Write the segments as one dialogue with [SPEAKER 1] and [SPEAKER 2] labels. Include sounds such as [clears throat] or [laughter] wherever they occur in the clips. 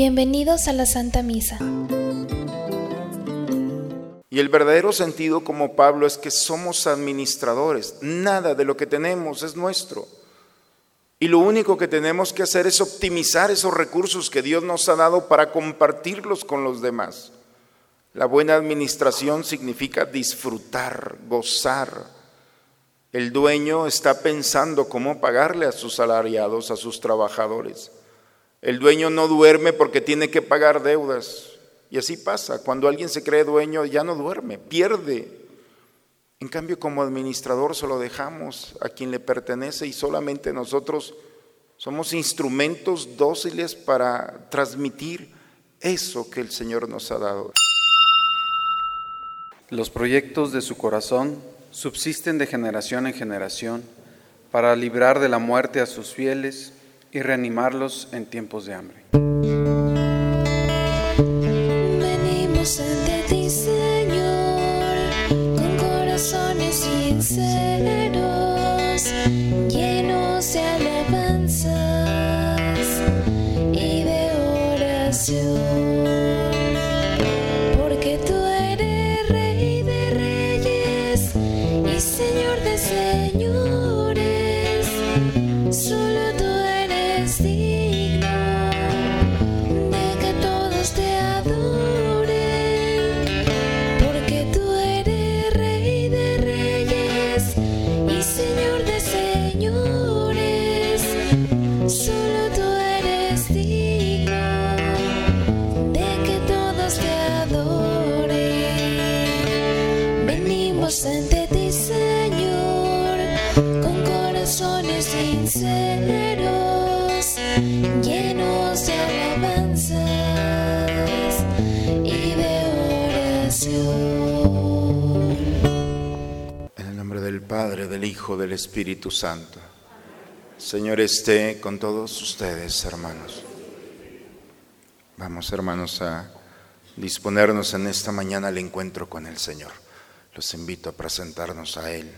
[SPEAKER 1] Bienvenidos a la Santa Misa.
[SPEAKER 2] Y el verdadero sentido como Pablo es que somos administradores. Nada de lo que tenemos es nuestro. Y lo único que tenemos que hacer es optimizar esos recursos que Dios nos ha dado para compartirlos con los demás. La buena administración significa disfrutar, gozar. El dueño está pensando cómo pagarle a sus salariados, a sus trabajadores. El dueño no duerme porque tiene que pagar deudas. Y así pasa. Cuando alguien se cree dueño ya no duerme, pierde. En cambio, como administrador se lo dejamos a quien le pertenece y solamente nosotros somos instrumentos dóciles para transmitir eso que el Señor nos ha dado.
[SPEAKER 3] Los proyectos de su corazón subsisten de generación en generación para librar de la muerte a sus fieles y reanimarlos en tiempos de hambre.
[SPEAKER 2] Espíritu Santo. Señor esté con todos ustedes, hermanos. Vamos, hermanos, a disponernos en esta mañana al encuentro con el Señor. Los invito a presentarnos a Él,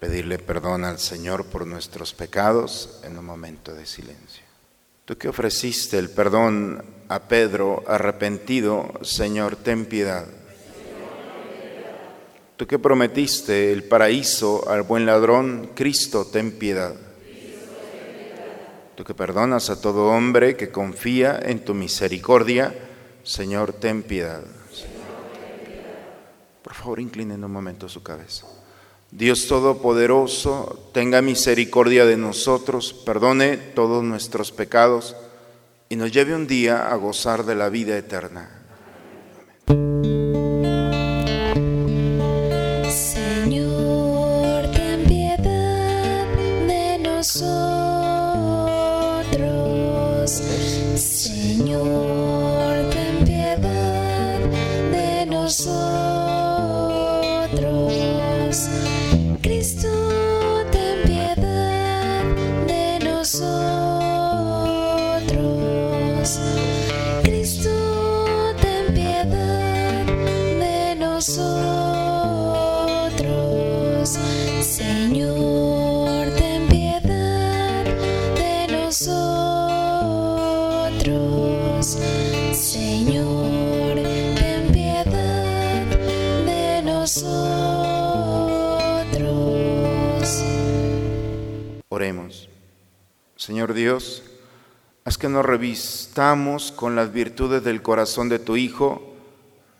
[SPEAKER 2] pedirle perdón al Señor por nuestros pecados en un momento de silencio. Tú que ofreciste el perdón a Pedro arrepentido, Señor, ten piedad. Tú que prometiste el paraíso al buen ladrón, Cristo, ten piedad. Tú que perdonas a todo hombre que confía en tu misericordia, Señor, ten piedad. Por favor, inclinen un momento su cabeza. Dios Todopoderoso, tenga misericordia de nosotros, perdone todos nuestros pecados y nos lleve un día a gozar de la vida eterna.
[SPEAKER 1] Señor
[SPEAKER 2] Dios, haz que nos revistamos con las virtudes del corazón de tu Hijo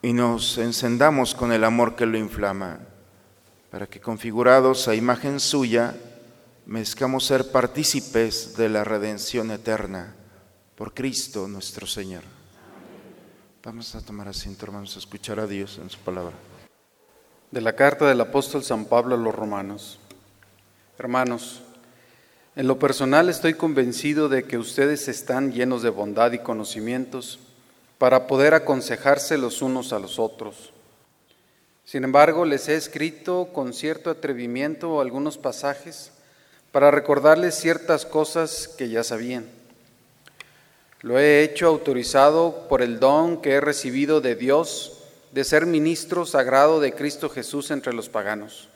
[SPEAKER 2] y nos encendamos con el amor que lo inflama, para que configurados a imagen suya, merezcamos ser partícipes de la redención eterna por Cristo nuestro Señor. Vamos a tomar asiento, hermanos, a escuchar a Dios en su palabra.
[SPEAKER 3] De la carta del apóstol San Pablo a los romanos. Hermanos, en lo personal estoy convencido de que ustedes están llenos de bondad y conocimientos para poder aconsejarse los unos a los otros. Sin embargo, les he escrito con cierto atrevimiento algunos pasajes para recordarles ciertas cosas que ya sabían. Lo he hecho autorizado por el don que he recibido de Dios de ser ministro sagrado de Cristo Jesús entre los paganos.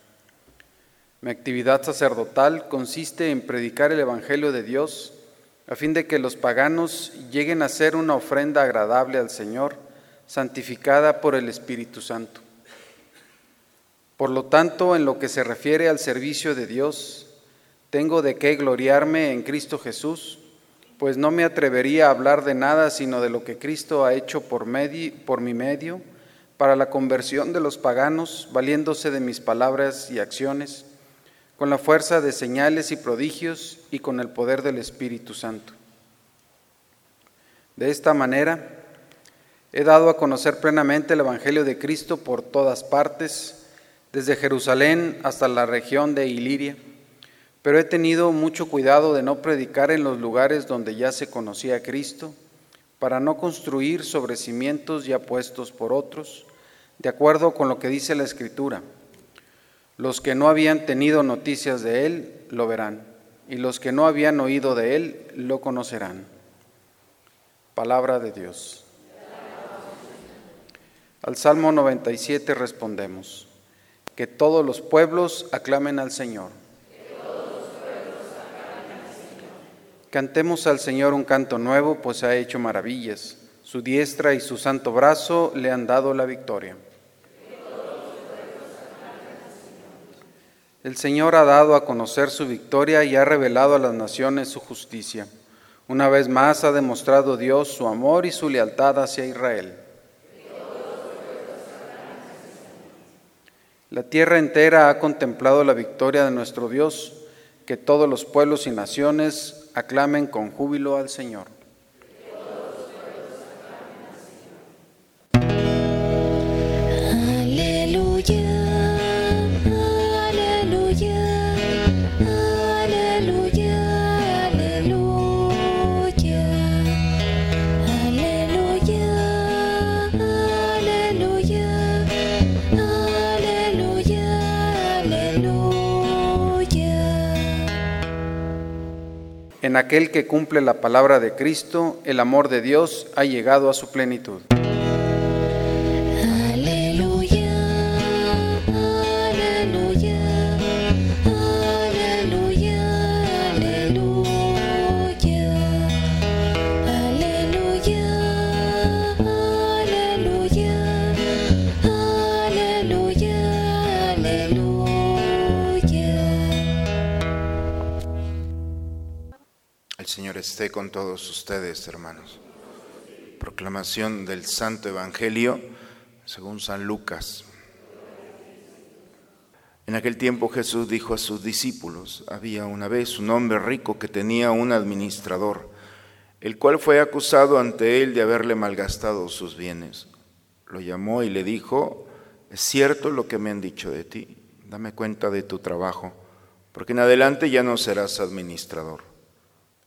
[SPEAKER 3] Mi actividad sacerdotal consiste en predicar el Evangelio de Dios a fin de que los paganos lleguen a ser una ofrenda agradable al Señor, santificada por el Espíritu Santo. Por lo tanto, en lo que se refiere al servicio de Dios, tengo de qué gloriarme en Cristo Jesús, pues no me atrevería a hablar de nada sino de lo que Cristo ha hecho por, medi- por mi medio para la conversión de los paganos, valiéndose de mis palabras y acciones, con la fuerza de señales y prodigios y con el poder del Espíritu Santo. De esta manera, he dado a conocer plenamente el Evangelio de Cristo por todas partes, desde Jerusalén hasta la región de Iliria, pero he tenido mucho cuidado de no predicar en los lugares donde ya se conocía a Cristo, para no construir sobre cimientos ya puestos por otros, de acuerdo con lo que dice la Escritura. Los que no habían tenido noticias de Él lo verán, y los que no habían oído de Él lo conocerán. Palabra de Dios. Al Salmo 97 respondemos, que todos los pueblos aclamen al Señor. Cantemos al Señor un canto nuevo, pues ha hecho maravillas. Su diestra y su santo brazo le han dado la victoria. El Señor ha dado a conocer su victoria y ha revelado a las naciones su justicia. Una vez más ha demostrado Dios su amor y su lealtad hacia Israel. La tierra entera ha contemplado la victoria de nuestro Dios, que todos los pueblos y naciones aclamen con júbilo al Señor. En aquel que cumple la palabra de Cristo, el amor de Dios ha llegado a su plenitud.
[SPEAKER 2] Esté con todos ustedes, hermanos. Proclamación del Santo Evangelio según San Lucas. En aquel tiempo Jesús dijo a sus discípulos, había una vez un hombre rico que tenía un administrador, el cual fue acusado ante él de haberle malgastado sus bienes. Lo llamó y le dijo, es cierto lo que me han dicho de ti, dame cuenta de tu trabajo, porque en adelante ya no serás administrador.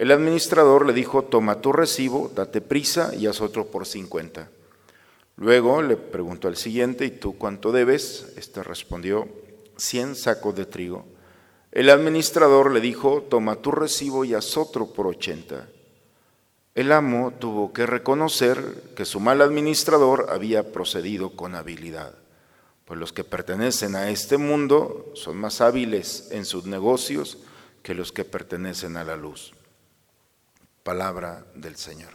[SPEAKER 2] El administrador le dijo, toma tu recibo, date prisa y haz otro por cincuenta. Luego le preguntó al siguiente, ¿y tú cuánto debes? Este respondió, cien sacos de trigo. El administrador le dijo, toma tu recibo y haz otro por ochenta. El amo tuvo que reconocer que su mal administrador había procedido con habilidad, pues los que pertenecen a este mundo son más hábiles en sus negocios que los que pertenecen a la luz. Palabra del Señor.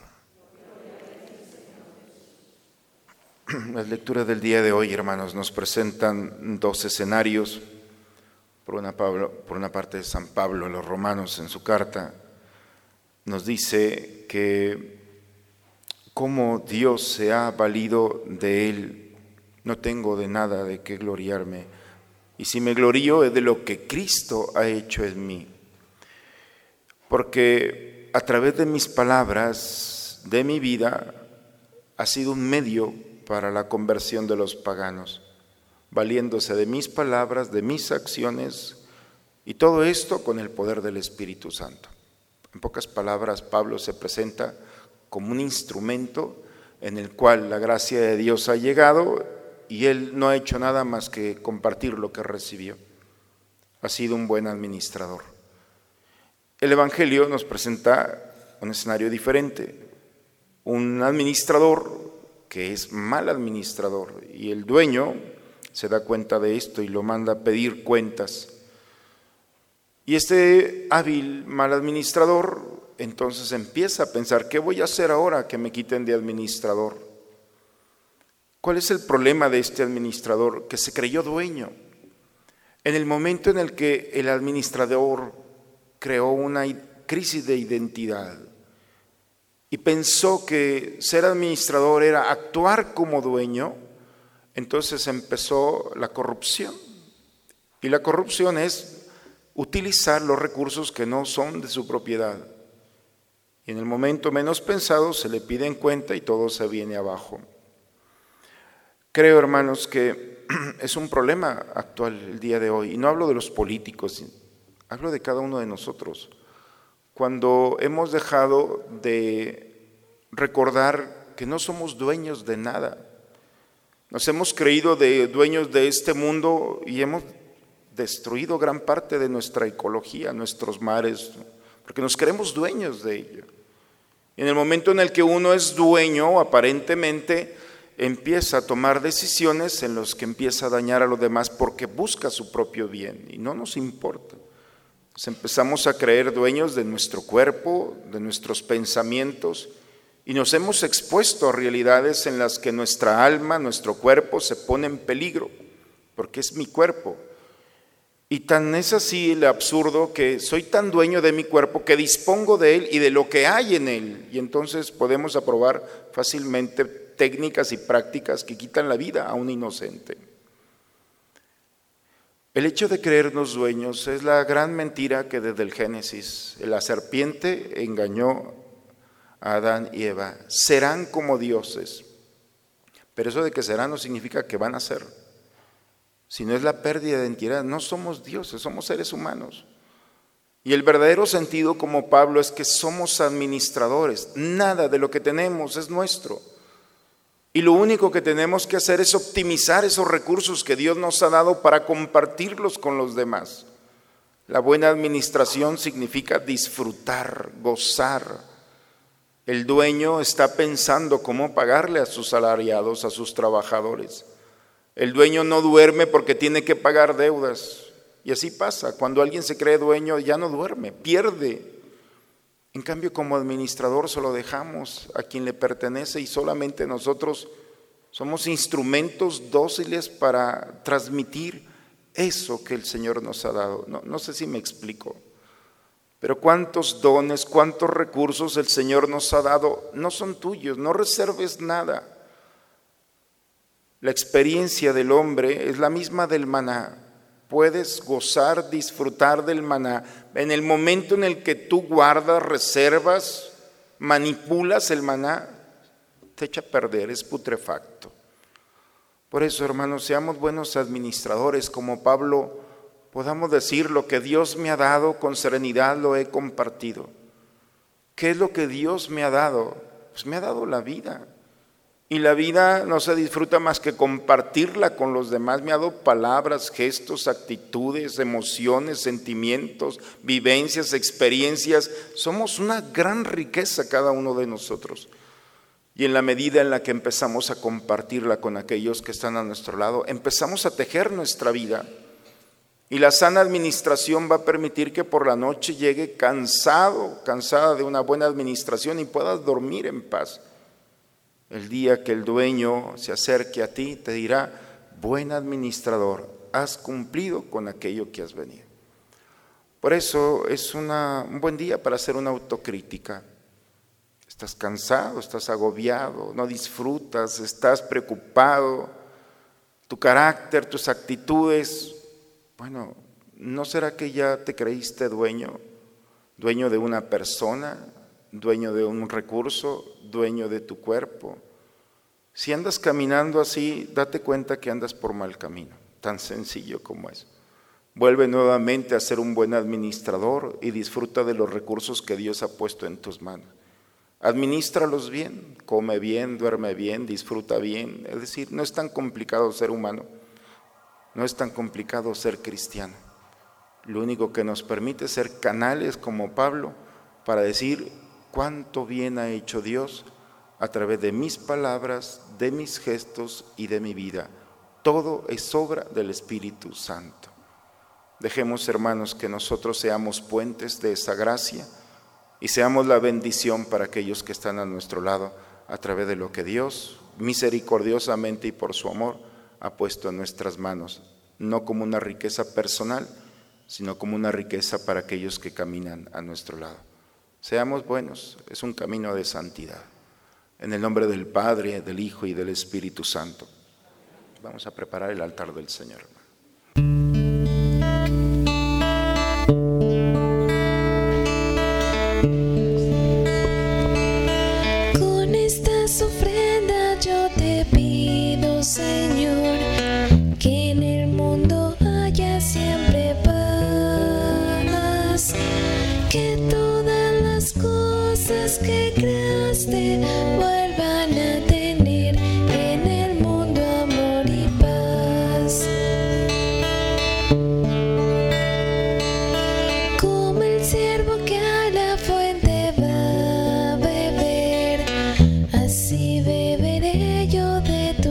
[SPEAKER 2] Las lecturas del día de hoy, hermanos, nos presentan dos escenarios. Por una, Pablo- por parte, San Pablo a los romanos en su carta nos dice que cómo Dios se ha valido de él. No tengo de nada de qué gloriarme. Y si me glorío es de lo que Cristo ha hecho en mí. Porque a través de mis palabras, de mi vida, ha sido un medio para la conversión de los paganos, valiéndose de mis palabras, de mis acciones, y todo esto con el poder del Espíritu Santo. En pocas palabras, Pablo se presenta como un instrumento en el cual la gracia de Dios ha llegado y él no ha hecho nada más que compartir lo que recibió. Ha sido un buen administrador. El Evangelio nos presenta un escenario diferente. Un administrador que es mal administrador y el dueño se da cuenta de esto y lo manda a pedir cuentas. Y este hábil mal administrador entonces empieza a pensar, ¿qué voy a hacer ahora que me quiten de administrador? ¿Cuál es el problema de este administrador? Que se creyó dueño. En el momento en el que el administrador creó una crisis de identidad y pensó que ser administrador era actuar como dueño, entonces empezó la corrupción. Y la corrupción es utilizar los recursos que no son de su propiedad. Y en el momento menos pensado se le pide en cuenta y todo se viene abajo. Creo, hermanos, que [clears throat] es un problema actual el día de hoy. Y no hablo de los políticos, hablo de cada uno de nosotros. Cuando hemos dejado de recordar que no somos dueños de nada, nos hemos creído de dueños de este mundo y hemos destruido gran parte de nuestra ecología, nuestros mares, porque nos creemos dueños de ello. En el momento en el que uno es dueño, aparentemente empieza a tomar decisiones en los que empieza a dañar a los demás porque busca su propio bien y no nos importa. Nos empezamos a creer dueños de nuestro cuerpo, de nuestros pensamientos, y nos hemos expuesto a realidades en las que nuestra alma, nuestro cuerpo se pone en peligro, porque es mi cuerpo. Y tan es así el absurdo que soy tan dueño de mi cuerpo que dispongo de él y de lo que hay en él. Y entonces podemos aprobar fácilmente técnicas y prácticas que quitan la vida a un inocente. El hecho de creernos dueños es la gran mentira que desde el Génesis la serpiente engañó Adán y Eva. Serán como dioses. Pero eso de que serán no significa que van a ser. Sino es la pérdida de identidad. No somos dioses, somos seres humanos. Y el verdadero sentido como Pablo es que somos administradores. Nada de lo que tenemos es nuestro. Y lo único que tenemos que hacer es optimizar esos recursos que Dios nos ha dado para compartirlos con los demás. La buena administración significa disfrutar, gozar, el dueño está pensando cómo pagarle a sus salariados, a sus trabajadores. El dueño no duerme porque tiene que pagar deudas. Y así pasa. Cuando alguien se cree dueño ya no duerme, pierde. En cambio, como administrador solo dejamos a quien le pertenece y solamente nosotros somos instrumentos dóciles para transmitir eso que el Señor nos ha dado. No, no sé si me explico. Pero cuántos dones, cuántos recursos el Señor nos ha dado, no son tuyos, no reserves nada. La experiencia del hombre es la misma del maná. Puedes gozar, disfrutar del maná. En el momento en el que tú guardas, reservas, manipulas el maná, te echa a perder, es putrefacto. Por eso, hermanos, seamos buenos administradores como Pablo podamos decir lo que Dios me ha dado, con serenidad lo he compartido. ¿Qué es lo que Dios me ha dado? Pues me ha dado la vida. Y la vida no se disfruta más que compartirla con los demás. Me ha dado palabras, gestos, actitudes, emociones, sentimientos, vivencias, experiencias. Somos una gran riqueza cada uno de nosotros. Y en la medida en la que empezamos a compartirla con aquellos que están a nuestro lado, empezamos a tejer nuestra vida y la sana administración va a permitir que por la noche llegue cansado, cansada de una buena administración y puedas dormir en paz. El día que el dueño se acerque a ti, te dirá, buen administrador, has cumplido con aquello que has venido. Por eso es un buen día para hacer una autocrítica. Estás cansado, estás agobiado, no disfrutas, estás preocupado, tu carácter, tus actitudes bueno, ¿no será que ya te creíste dueño? Dueño de una persona, dueño de un recurso, dueño de tu cuerpo. Si andas caminando así, date cuenta que andas por mal camino, tan sencillo como es. Vuelve nuevamente a ser un buen administrador y disfruta de los recursos que Dios ha puesto en tus manos. Administralos bien, come bien, duerme bien, disfruta bien. Es decir, no es tan complicado ser humano, no es tan complicado ser cristiano. Lo único que nos permite ser canales como Pablo para decir cuánto bien ha hecho Dios a través de mis palabras, de mis gestos y de mi vida. Todo es obra del Espíritu Santo. Dejemos, hermanos, que nosotros seamos puentes de esa gracia y seamos la bendición para aquellos que están a nuestro lado a través de lo que Dios misericordiosamente y por su amor ha puesto en nuestras manos, no como una riqueza personal, sino como una riqueza para aquellos que caminan a nuestro lado. Seamos buenos, es un camino de santidad. En el nombre del Padre, del Hijo y del Espíritu Santo. Vamos a preparar el altar del Señor.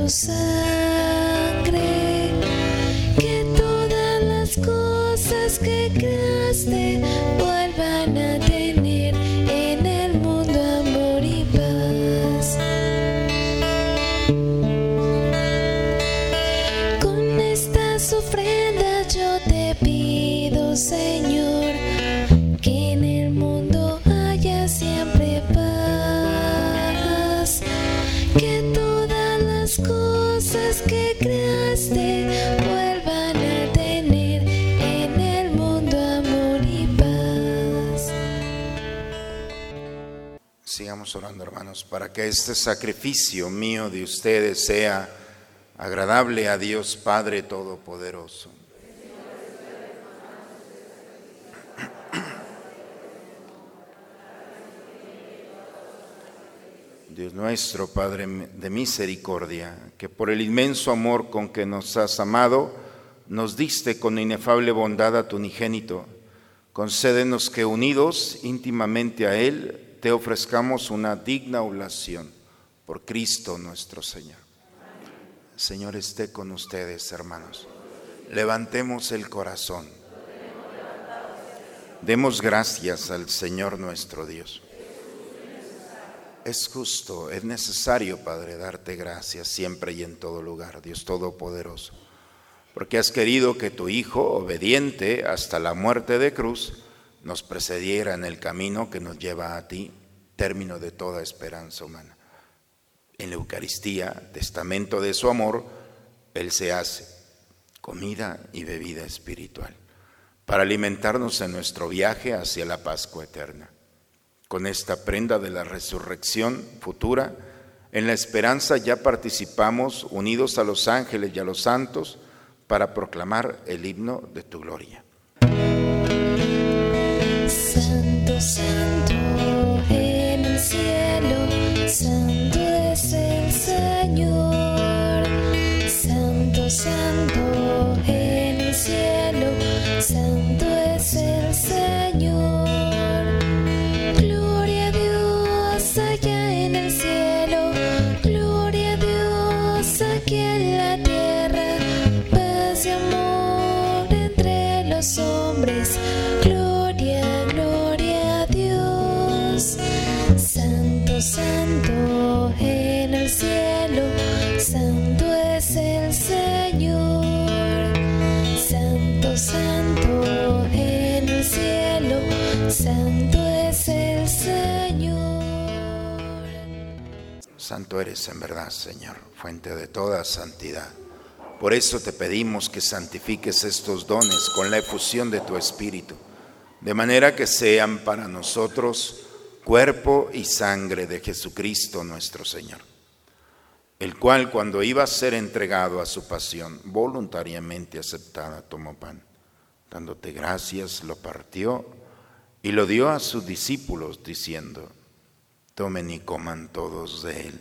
[SPEAKER 1] De tu
[SPEAKER 2] para que este sacrificio mío de ustedes sea agradable a Dios Padre Todopoderoso. [clears throat] Dios nuestro, Padre de misericordia, que por el inmenso amor con que nos has amado, nos diste con inefable bondad a tu unigénito. Concédenos que unidos íntimamente a Él, te ofrezcamos una digna oblación por Cristo nuestro Señor. Señor esté con ustedes, hermanos. Levantemos el corazón. Demos gracias al Señor nuestro Dios. Es justo, es necesario, Padre, darte gracias siempre y en todo lugar, Dios Todopoderoso, porque has querido que tu Hijo, obediente hasta la muerte de cruz, nos precediera en el camino que nos lleva a ti, término de toda esperanza humana. En la Eucaristía, testamento de su amor, Él se hace comida y bebida espiritual para alimentarnos en nuestro viaje hacia la Pascua eterna. Con esta prenda de la resurrección futura, en la esperanza ya participamos unidos a los ángeles y a los santos para proclamar el himno de tu gloria.
[SPEAKER 1] Señor. Gloria en
[SPEAKER 2] verdad, Señor, fuente de toda santidad. Por eso te pedimos que santifiques estos dones con la efusión de tu Espíritu, de manera que sean para nosotros cuerpo y sangre de Jesucristo nuestro Señor, el cual cuando iba a ser entregado a su pasión, voluntariamente aceptada, tomó pan, dándote gracias, lo partió y lo dio a sus discípulos, diciendo, Tomen y coman todos de él,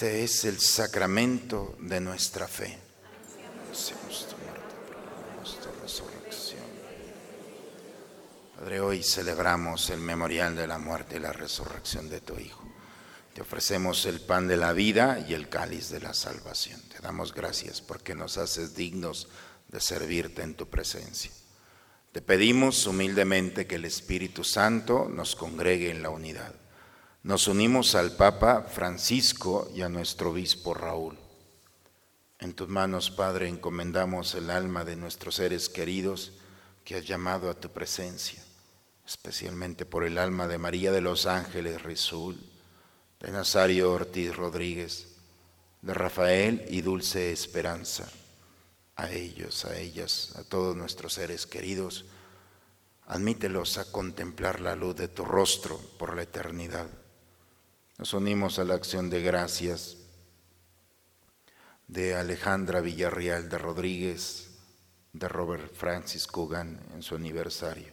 [SPEAKER 2] Este es el sacramento de nuestra fe. Padre, hoy celebramos el memorial de la muerte y la resurrección de tu Hijo. Te ofrecemos el pan de la vida y el cáliz de la salvación. Te damos gracias porque nos haces dignos de servirte en tu presencia. Te pedimos humildemente que el Espíritu Santo nos congregue en la unidad nos unimos al Papa Francisco y a nuestro obispo Raúl. En tus manos, Padre, encomendamos el alma de nuestros seres queridos que has llamado a tu presencia, especialmente por el alma de María de los Ángeles Rizul, de Nazario Ortiz Rodríguez, de Rafael y Dulce Esperanza. A ellos, a ellas, a todos nuestros seres queridos, admítelos a contemplar la luz de tu rostro por la eternidad. Nos unimos a la acción de gracias de Alejandra Villarreal de Rodríguez, de Robert Francis Coogan en su aniversario.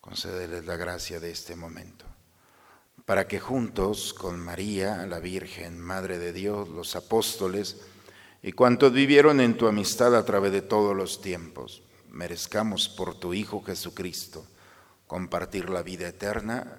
[SPEAKER 2] Concédeles la gracia de este momento, para que juntos con María, la Virgen, Madre de Dios, los apóstoles y cuantos vivieron en tu amistad a través de todos los tiempos, merezcamos por tu Hijo Jesucristo compartir la vida eterna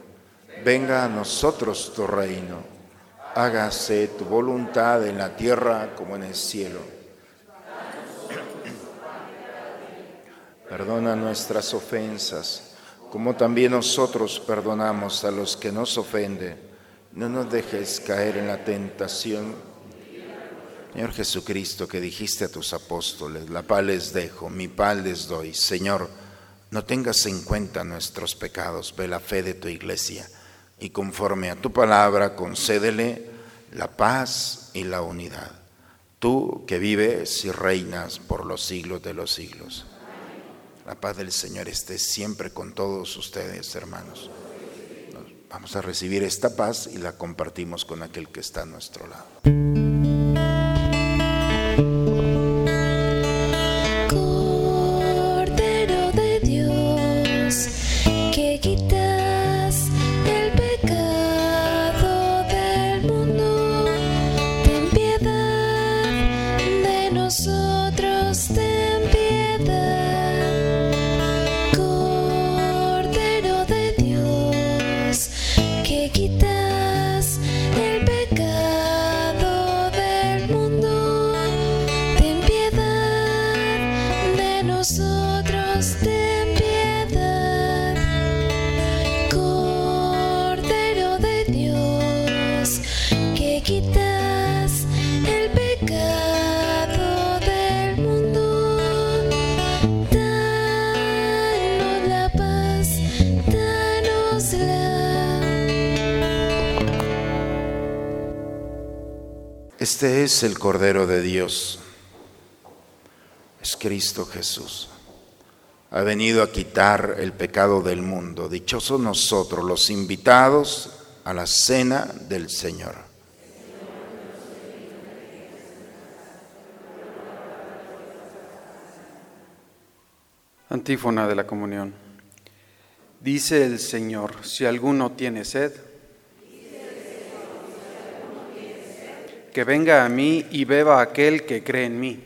[SPEAKER 2] venga a nosotros tu reino, hágase tu voluntad en la tierra como en el cielo. Perdona nuestras ofensas, como también nosotros perdonamos a los que nos ofenden. No nos dejes caer en la tentación. Señor Jesucristo, que dijiste a tus apóstoles, la paz les dejo, mi paz les doy. Señor, no tengas en cuenta nuestros pecados, ve la fe de tu iglesia y conforme a tu palabra concédele la paz y la unidad. Tú que vives y reinas por los siglos de los siglos. La paz del Señor esté siempre con todos ustedes, hermanos. Vamos a recibir esta paz y la compartimos con aquel que está a nuestro lado. es el Cordero de Dios, es Cristo Jesús. Ha venido a quitar el pecado del mundo. Dichosos nosotros, los invitados a la cena del Señor.
[SPEAKER 3] Antífona de la comunión. Dice el Señor, si alguno tiene sed, que venga a mí y beba aquel que cree en mí.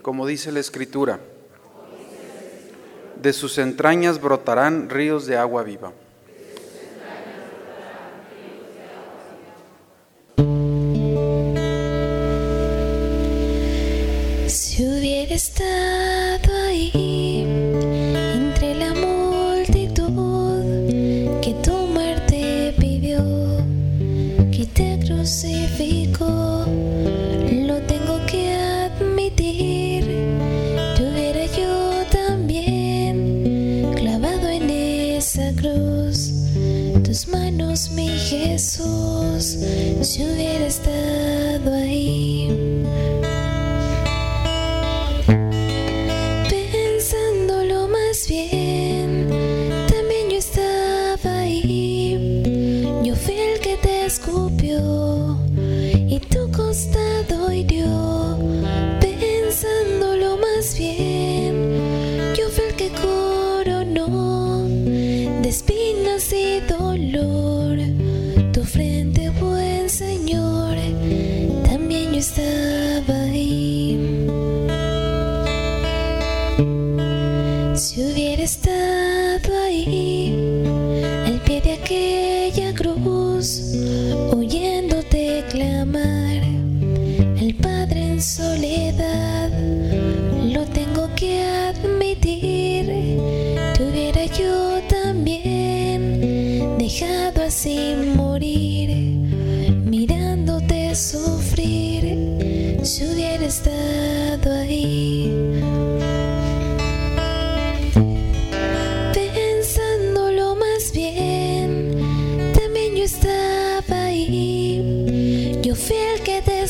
[SPEAKER 3] Como dice la Escritura, de sus entrañas brotarán ríos de agua viva.
[SPEAKER 1] Si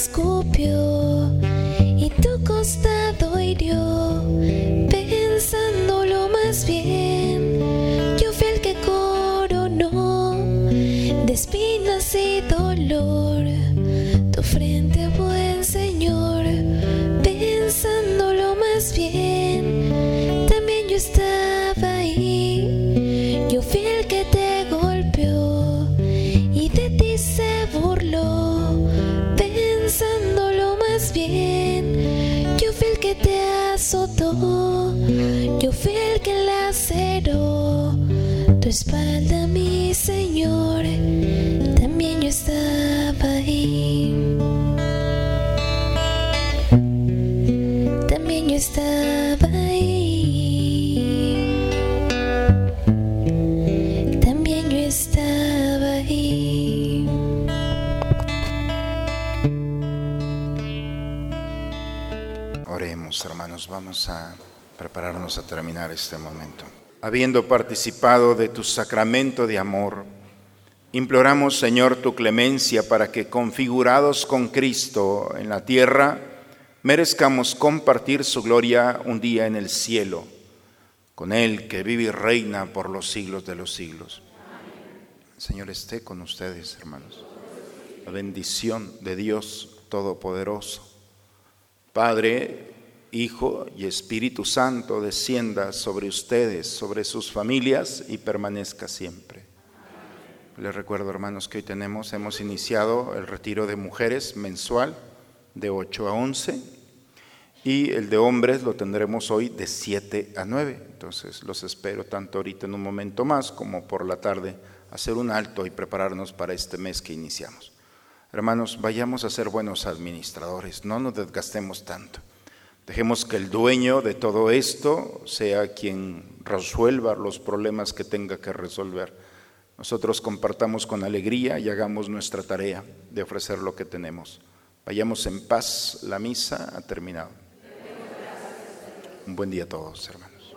[SPEAKER 1] escupió
[SPEAKER 2] prepararnos a terminar este momento. Habiendo participado de tu sacramento de amor, imploramos, Señor, tu clemencia para que, configurados con Cristo en la tierra, merezcamos compartir su gloria un día en el cielo, con Él que vive y reina por los siglos de los siglos. Señor, esté con ustedes, hermanos. La bendición de Dios Todopoderoso. Padre, Hijo y Espíritu Santo descienda sobre ustedes, sobre sus familias y permanezca siempre. Les recuerdo, hermanos, que hoy tenemos, hemos iniciado el retiro de mujeres mensual de 8 a 11 y el de hombres lo tendremos hoy de 7 a 9. Entonces los espero tanto ahorita en un momento más como por la tarde hacer un alto y prepararnos para este mes que iniciamos. Hermanos, vayamos a ser buenos administradores, no nos desgastemos tanto. Dejemos que el dueño de todo esto sea quien resuelva los problemas que tenga que resolver. Nosotros compartamos con alegría y hagamos nuestra tarea de ofrecer lo que tenemos. Vayamos en paz, la misa ha terminado. Un buen día a todos, hermanos.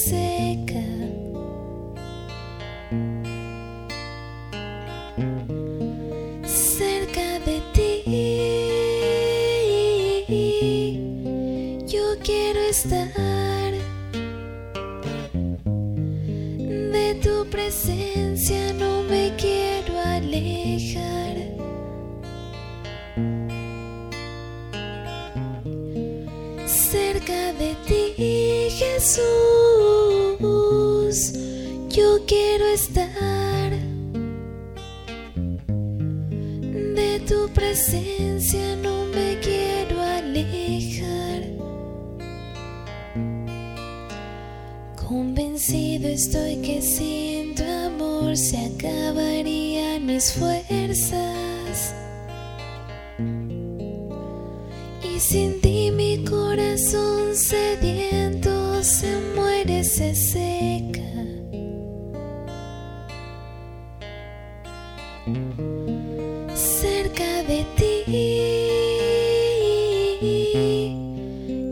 [SPEAKER 1] Seca.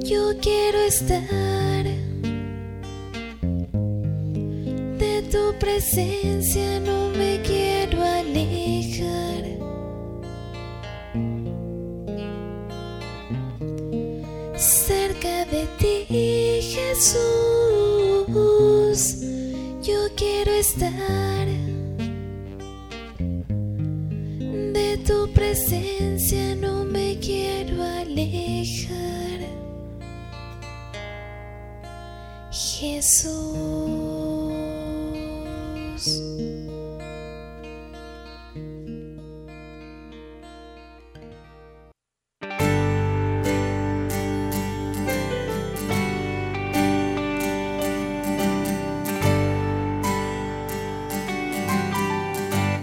[SPEAKER 1] Yo quiero estar. De tu presencia no Jesús.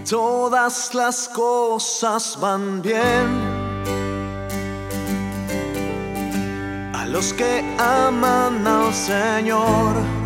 [SPEAKER 4] Todas las cosas van bien a los que aman al Señor.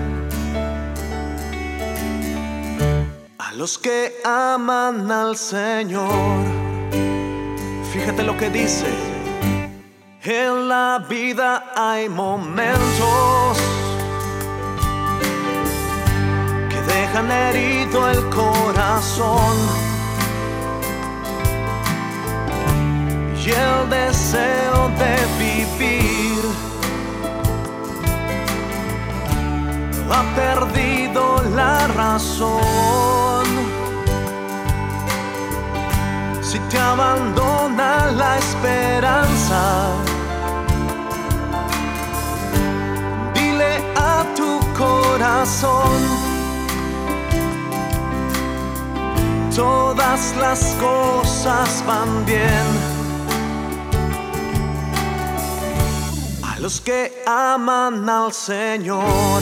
[SPEAKER 4] los que aman al Señor. Fíjate lo que dice. En la vida hay momentos que dejan herido el corazón y el deseo de vivir ha perdido la razón. Si te abandona la esperanza, dile a tu corazón, todas las cosas van bien. A los que aman al Señor,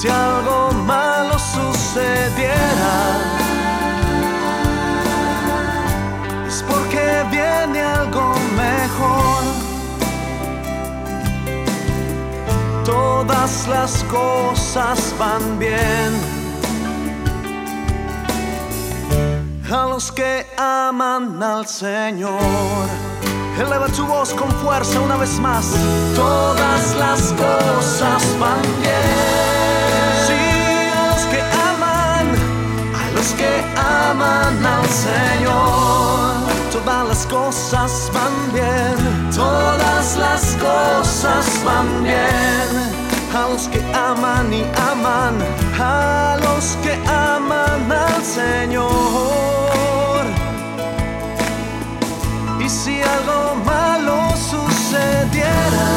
[SPEAKER 4] si algo malo sucediera, es porque viene algo mejor. Todas las cosas van bien. A los que aman al Señor. Eleva tu voz con fuerza una vez más. Todas las cosas van bien. Señor. Todas las cosas van bien. Todas las cosas van bien. A los que aman y aman, a los que aman al Señor. Y si algo malo sucediera,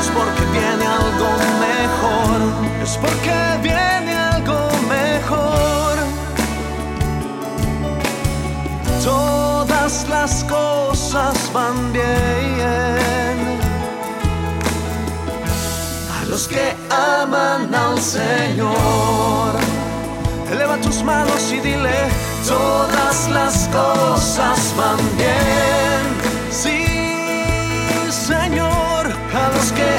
[SPEAKER 4] es porque viene algo mejor, es porque viene las cosas van bien. A los que aman al Señor, eleva tus manos y dile, todas las cosas van bien. Sí, Señor, a los que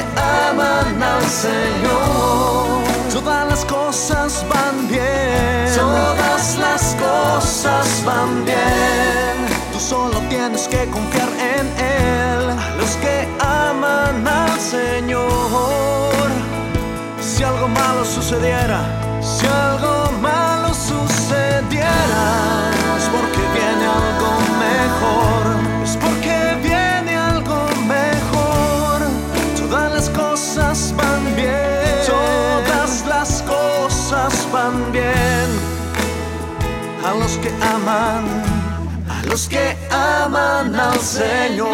[SPEAKER 4] aman al Señor, todas las cosas van bien. Todas las cosas van bien. Solo tienes que confiar en Él. Los que aman al Señor. Si algo malo sucediera, si algo malo sucediera, es porque viene algo mejor, es porque viene algo mejor. Todas las cosas van bien, todas las cosas van bien. A los que aman, los que aman al Señor,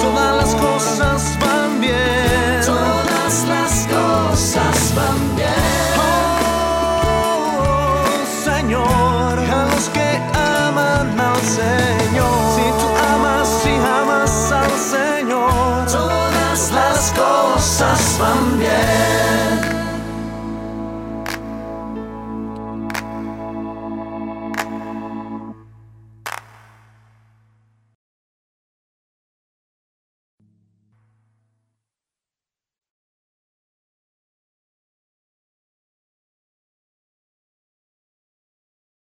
[SPEAKER 4] todas las cosas van bien, todas las cosas van bien. Oh, Señor, a los que aman al Señor, si tú amas, si amas al Señor, todas las cosas van